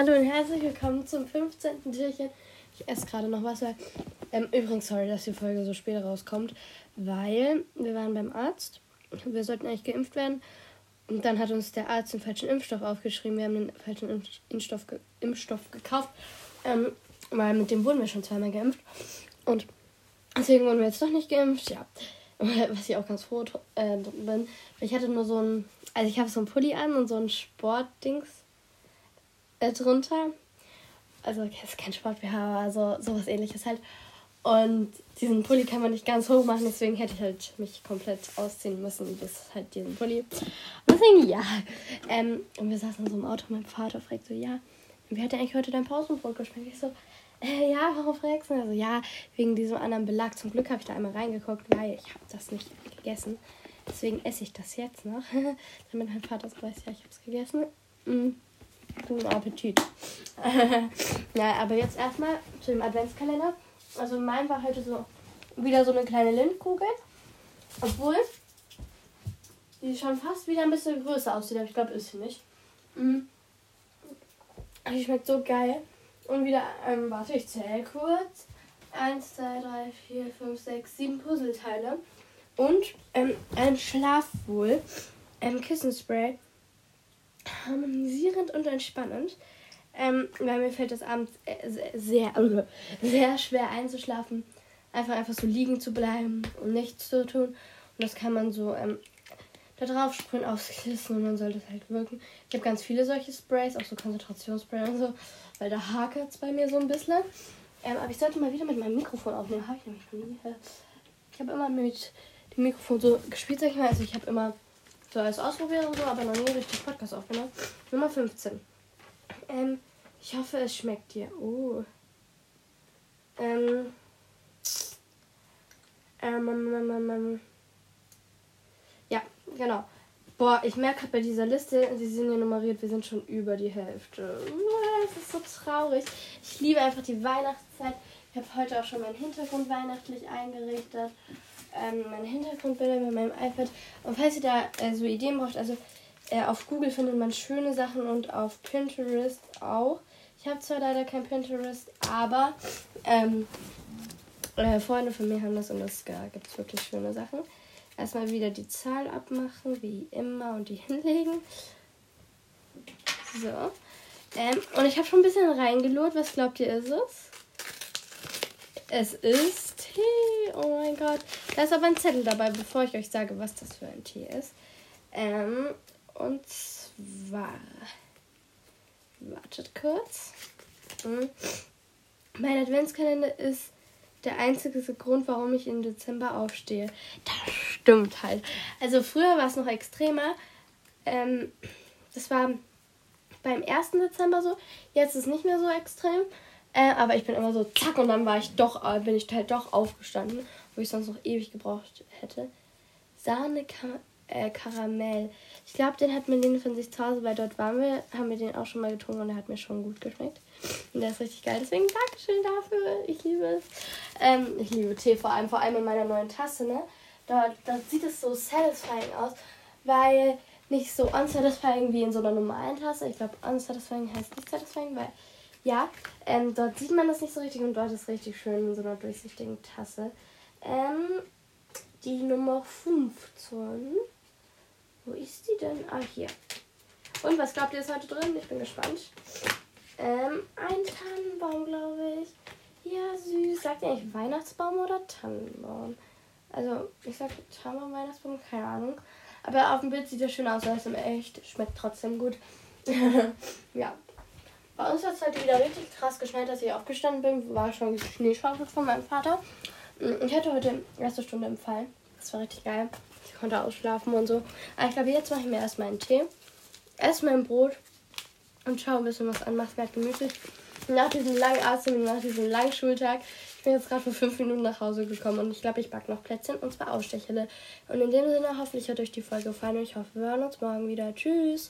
Hallo und herzlich willkommen zum 15. Türchen. Ich esse gerade noch was. Weil, ähm, übrigens, sorry, dass die Folge so spät rauskommt, weil wir waren beim Arzt. Wir sollten eigentlich geimpft werden. Und dann hat uns der Arzt den falschen Impfstoff aufgeschrieben. Wir haben den falschen Impfstoff, ge Impfstoff gekauft. Ähm, weil mit dem wurden wir schon zweimal geimpft. Und deswegen wurden wir jetzt doch nicht geimpft. Ja. Was ich auch ganz froh äh, bin. Ich hatte nur so ein. Also ich habe so ein Pulli an und so ein Sportdings äh, drunter. Also es ist kein Sport-BH, aber so, sowas ähnliches halt. Und diesen Pulli kann man nicht ganz hoch machen, deswegen hätte ich halt mich komplett ausziehen müssen bis halt diesen Pulli. Und deswegen ja. Ähm, und wir saßen so einem Auto, mein Vater fragt so, ja, wie hat dir eigentlich heute dein Pausenbrot geschmeckt? Ich so, äh, ja, warum fragst du? Also ja, wegen diesem anderen Belag. Zum Glück habe ich da einmal reingeguckt, weil ich habe das nicht gegessen. Deswegen esse ich das jetzt noch, damit mein Vater weiß, ja, ich habe es gegessen. Mm. Guten Appetit. ja, aber jetzt erstmal zu dem Adventskalender. Also mein war heute so wieder so eine kleine Lindkugel. Obwohl die schon fast wieder ein bisschen größer aussieht, aber ich glaube, ist sie nicht. Mhm. Die schmeckt so geil. Und wieder, ähm, warte, ich zähle kurz. 1, 2, 3, 4, 5, 6, 7 Puzzleteile. Und ähm, ein Schlafwohl. Ähm, Kissenspray harmonisierend und entspannend. Ähm, weil mir fällt das abends sehr, sehr, sehr schwer einzuschlafen. Einfach einfach so liegen zu bleiben und nichts zu tun. Und das kann man so ähm, da drauf sprühen aufs Kissen und dann soll das halt wirken. Ich habe ganz viele solche Sprays, auch so Konzentrationsspray und so, weil da hakert es bei mir so ein bisschen. Ähm, aber ich sollte mal wieder mit meinem Mikrofon aufnehmen. Habe ich nämlich noch nie. Ich habe immer mit dem Mikrofon so gespielt, sag ich mal. Also ich habe immer so alles ausprobieren und so, aber noch nie richtig Podcast aufgenommen. Nummer 15. Ähm, ich hoffe, es schmeckt dir. Oh. Ähm. Ähm, ähm, ähm, ähm, ähm. Ja, genau. Boah, ich merke gerade bei dieser Liste, sie sind ja nummeriert, wir sind schon über die Hälfte. Das ist so traurig. Ich liebe einfach die Weihnachtszeit. Ich habe heute auch schon meinen Hintergrund weihnachtlich eingerichtet ähm, meine Hintergrundbilder mit meinem iPad. Und falls ihr da äh, so Ideen braucht, also äh, auf Google findet man schöne Sachen und auf Pinterest auch. Ich habe zwar leider kein Pinterest, aber ähm, äh, Freunde von mir haben das und das, da gibt es wirklich schöne Sachen. Erstmal wieder die Zahl abmachen, wie immer, und die hinlegen. So. Ähm, und ich habe schon ein bisschen reingelot. Was glaubt ihr, ist es? Es ist Tee. Oh mein Gott. Da ist aber ein Zettel dabei, bevor ich euch sage, was das für ein Tee ist. Ähm, und zwar. Wartet kurz. Hm. Mein Adventskalender ist der einzige Grund, warum ich im Dezember aufstehe. Das stimmt halt. Also früher war es noch extremer. Ähm, das war beim 1. Dezember so. Jetzt ist es nicht mehr so extrem. Äh, aber ich bin immer so zack und dann war ich doch, äh, bin ich halt doch aufgestanden, wo ich sonst noch ewig gebraucht hätte. Sahne Kar äh, Karamell. Ich glaube, den hat Meline von sich zu Hause, weil dort waren wir, haben wir den auch schon mal getrunken und der hat mir schon gut geschmeckt. Und der ist richtig geil. Deswegen Dankeschön dafür. Ich liebe es. Ähm, ich liebe Tee, vor allem, vor allem in meiner neuen Tasse, ne? Da, da sieht es so satisfying aus, weil nicht so unsatisfying wie in so einer normalen Tasse. Ich glaube, unsatisfying heißt nicht satisfying, weil ja, ähm, dort sieht man das nicht so richtig und dort ist richtig schön in so einer durchsichtigen Tasse. Ähm, die Nummer 15. Wo ist die denn? Ah, hier. Und was glaubt ihr ist heute drin? Ich bin gespannt. Ähm, ein Tannenbaum, glaube ich. Ja, süß. Sagt ihr eigentlich Weihnachtsbaum oder Tannenbaum? Also, ich sag Tannenbaum, Weihnachtsbaum, keine Ahnung. Aber auf dem Bild sieht er schön aus, als im echt. Schmeckt trotzdem gut. ja, bei uns hat es heute wieder richtig krass geschneit, dass ich aufgestanden bin. War schon Schneeschaufel von meinem Vater. Mm, ich hatte heute erste Stunde im Fall. Das war richtig geil. Ich konnte ausschlafen und so. Aber ich glaube, jetzt mache ich mir erstmal einen Tee. Esse mein Brot und schaue ein bisschen was an. Macht mir halt gemütlich. Nach diesem langen Atem, nach diesem langen Schultag. Ich bin jetzt gerade vor fünf Minuten nach Hause gekommen und ich glaube, ich backe noch Plätzchen und zwar Ausstechele. Und in dem Sinne hoffe ich, hat euch die Folge gefallen und ich hoffe, wir hören uns morgen wieder. Tschüss!